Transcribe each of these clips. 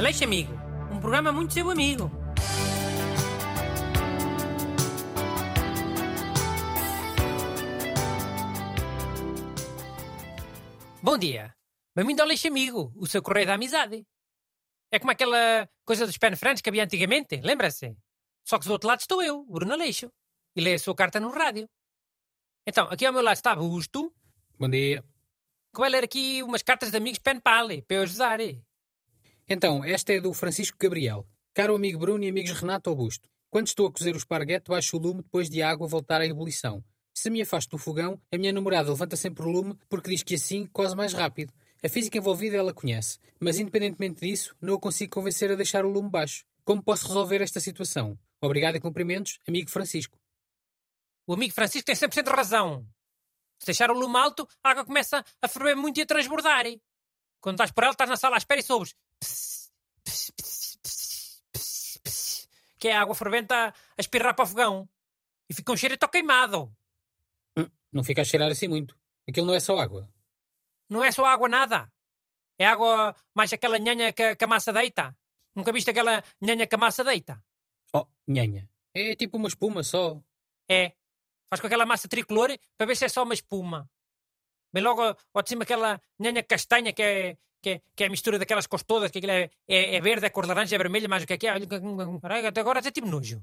Aleixo Amigo, um programa muito seu amigo. Bom dia. Bem-vindo ao Aleixo Amigo, o seu correio da amizade. É como aquela coisa dos penfranes que havia antigamente, lembra-se? Só que do outro lado estou eu, Bruno Aleixo, e leio a sua carta no rádio. Então, aqui ao meu lado está Augusto, Bom dia. que vai ler aqui umas cartas de amigos pen pali, para eu ajudar. Então, esta é do Francisco Gabriel. Caro amigo Bruno e amigos Renato Augusto. Quando estou a cozer o esparguete, baixo o lume depois de a água voltar à ebulição. Se me afasto do fogão, a minha namorada levanta sempre o lume porque diz que assim coze mais rápido. A física envolvida ela conhece, mas independentemente disso, não a consigo convencer a deixar o lume baixo. Como posso resolver esta situação? Obrigado e cumprimentos, amigo Francisco. O amigo Francisco tem 100% de razão. Se deixar o lume alto, a água começa a ferver muito e a transbordar. Quando estás por ela, estás na sala à espera e soubes. Que é a água fervente a, a espirrar para o fogão. E fica um cheiro tão queimado. Hum, Não fica a cheirar assim muito. Aquilo não é só água. Não é só água nada. É água mais aquela nhanha que, que a massa deita. Nunca viste aquela nhanha que a massa deita? Oh, nhanha. É tipo uma espuma só. É. Faz com aquela massa tricolor para ver se é só uma espuma. Vem logo ao de cima aquela nhanha castanha que é, que é, que é a mistura daquelas cores todas, que aquilo é, é, é verde, é cor de laranja, é vermelha, mais o que é que é. Até agora até tive nojo.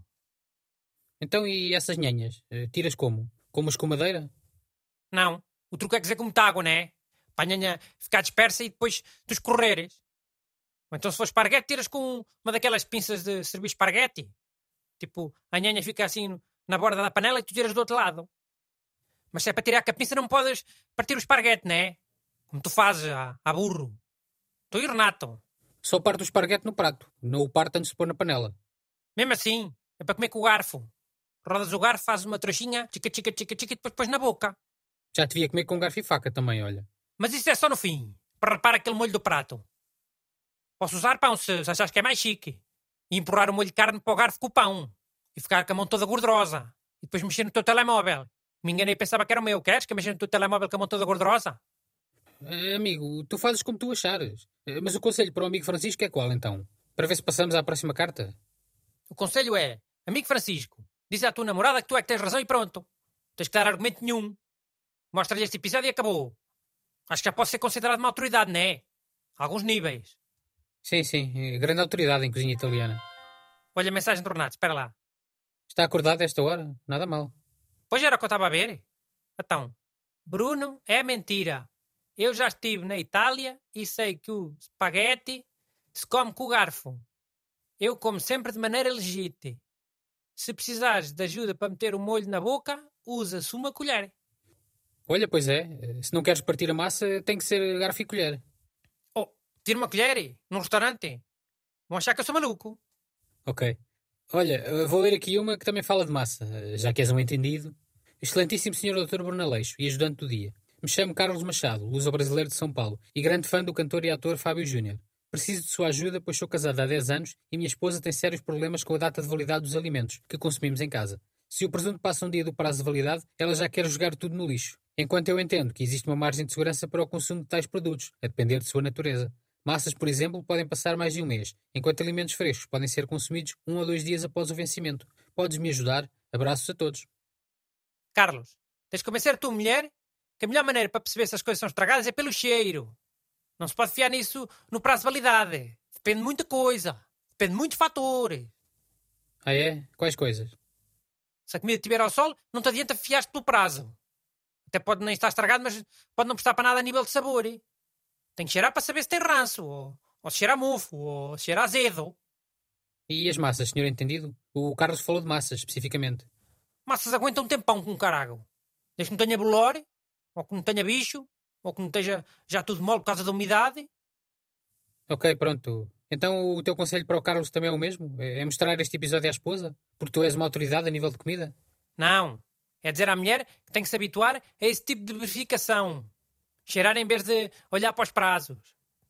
Então, e essas nhanhas? Eh, Tiras como? Com uma escumadeira? Não. O truque é dizer como água, não é? Para a nhanha ficar dispersa e depois tu escorreres. Ou então se for esparguete, tiras com uma daquelas pinças de servir esparguete. Tipo, a nhanha fica assim na borda da panela e tu tiras do outro lado. Mas se é para tirar com a pinça não podes partir o esparguete, não é? Como tu fazes, a, a burro. Tu e Renato. Só parte o esparguete no prato. Não o parte antes de pôr na panela. Mesmo assim, é para comer com o garfo. Rodas o garfo, fazes uma trouxinha, chica, chica, chica, chica, e depois pões na boca. Já devia comer com garfo e faca também, olha. Mas isso é só no fim, para repar aquele molho do prato. Posso usar pão se se achares que é mais chique. E empurrar o molho de carne para o garfo com o pão. E ficar com a mão toda gordurosa. E depois mexer no teu telemóvel. Me enganei e pensava que era o meu. Queres que eu mexa no teu telemóvel com a mão toda gordurosa? Eh, amigo, tu fazes como tu achares. Eh, Mas o conselho para o amigo Francisco é qual, então? Para ver se passamos à próxima carta? O conselho é, amigo Francisco, diz à tua namorada que tu é que tens razão e pronto. Tens que dar argumento nenhum. Mostra-lhe este episódio e acabou. Acho que já pode ser considerado uma autoridade, não é? A alguns níveis. Sim, sim. eh, Grande autoridade em cozinha italiana. Olha a mensagem do Renato, espera lá. Está acordado a esta hora? Nada mal. Pois era o que eu estava a ver. Então, Bruno, é mentira. Eu já estive na Itália e sei que o espaguete se come com o garfo. Eu como sempre de maneira legítima. Se precisares de ajuda para meter o molho na boca, usa-se uma colher. Olha, pois é. eh, Se não queres partir a massa, tem que ser garfo e colher. Oh, tira uma colher num restaurante. Vão achar que eu sou maluco. Ok. Olha, eh, vou ler aqui uma que também fala de massa, eh, já que és um entendido. Excelentíssimo Sr. Dr. Bruno Aleixo e ajudante do dia. Me chamo Carlos Machado, luso-brasileiro de São Paulo e grande fã do cantor e ator Fábio Júnior. Preciso de sua ajuda, pois sou casado há 10 anos e minha esposa tem sérios problemas com a data de validade dos alimentos que consumimos em casa. Se o presunto passa um dia do prazo de validade, ela já quer jogar tudo no lixo. Enquanto eu entendo que existe uma margem de segurança para o consumo de tais produtos, a depender de sua natureza. Massas, por exemplo, podem passar mais de um mês, enquanto alimentos frescos podem ser consumidos um ou dois dias após o vencimento. Podes me ajudar? Abraços a todos. Carlos, tens de convencer a tua mulher que a melhor maneira para perceber se as coisas são estragadas é pelo cheiro. Não se pode fiar nisso no prazo de validade. Depende de muita coisa. Depende de muitos fatores. Ah é? Quais coisas? Se a comida estiver ao sol, não te adianta fiar-te pelo prazo. Até pode nem estar estragado, mas pode não prestar para nada a nível de sabor. Tem que cheirar para saber se tem ranço, ou, ou se cheira a mofo, ou se cheira a azedo. E as massas, senhor entendido? O Carlos falou de massas, especificamente. Massas aguentam um tempão com carago. Desde que não tenha bolor, ou que não tenha bicho, ou que não esteja já tudo mole por causa da umidade. Ok, pronto. Então o teu conselho para o Carlos também é o mesmo? É é mostrar este episódio à esposa? Porque tu és uma autoridade a nível de comida? Não. É dizer à mulher que tem que se habituar a esse tipo de verificação. Cheirar em vez de olhar para os prazos.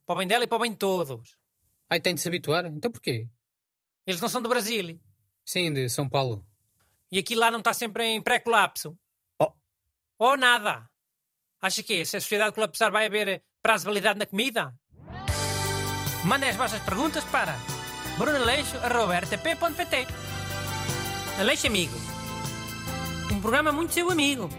Para o bem dela e para o bem de todos. Ai, tem de se habituar? Então porquê? Eles não são do Brasil. Sim, de São Paulo. E aquilo lá não está sempre em pré-colapso. Oh. Ou nada. Acha que é? Se a sociedade colapsar, vai haver eh, prazo de validade na comida? Mandem as vossas perguntas para brunaleixo.rtp.pt Aleixo Amigo. Um programa muito seu amigo.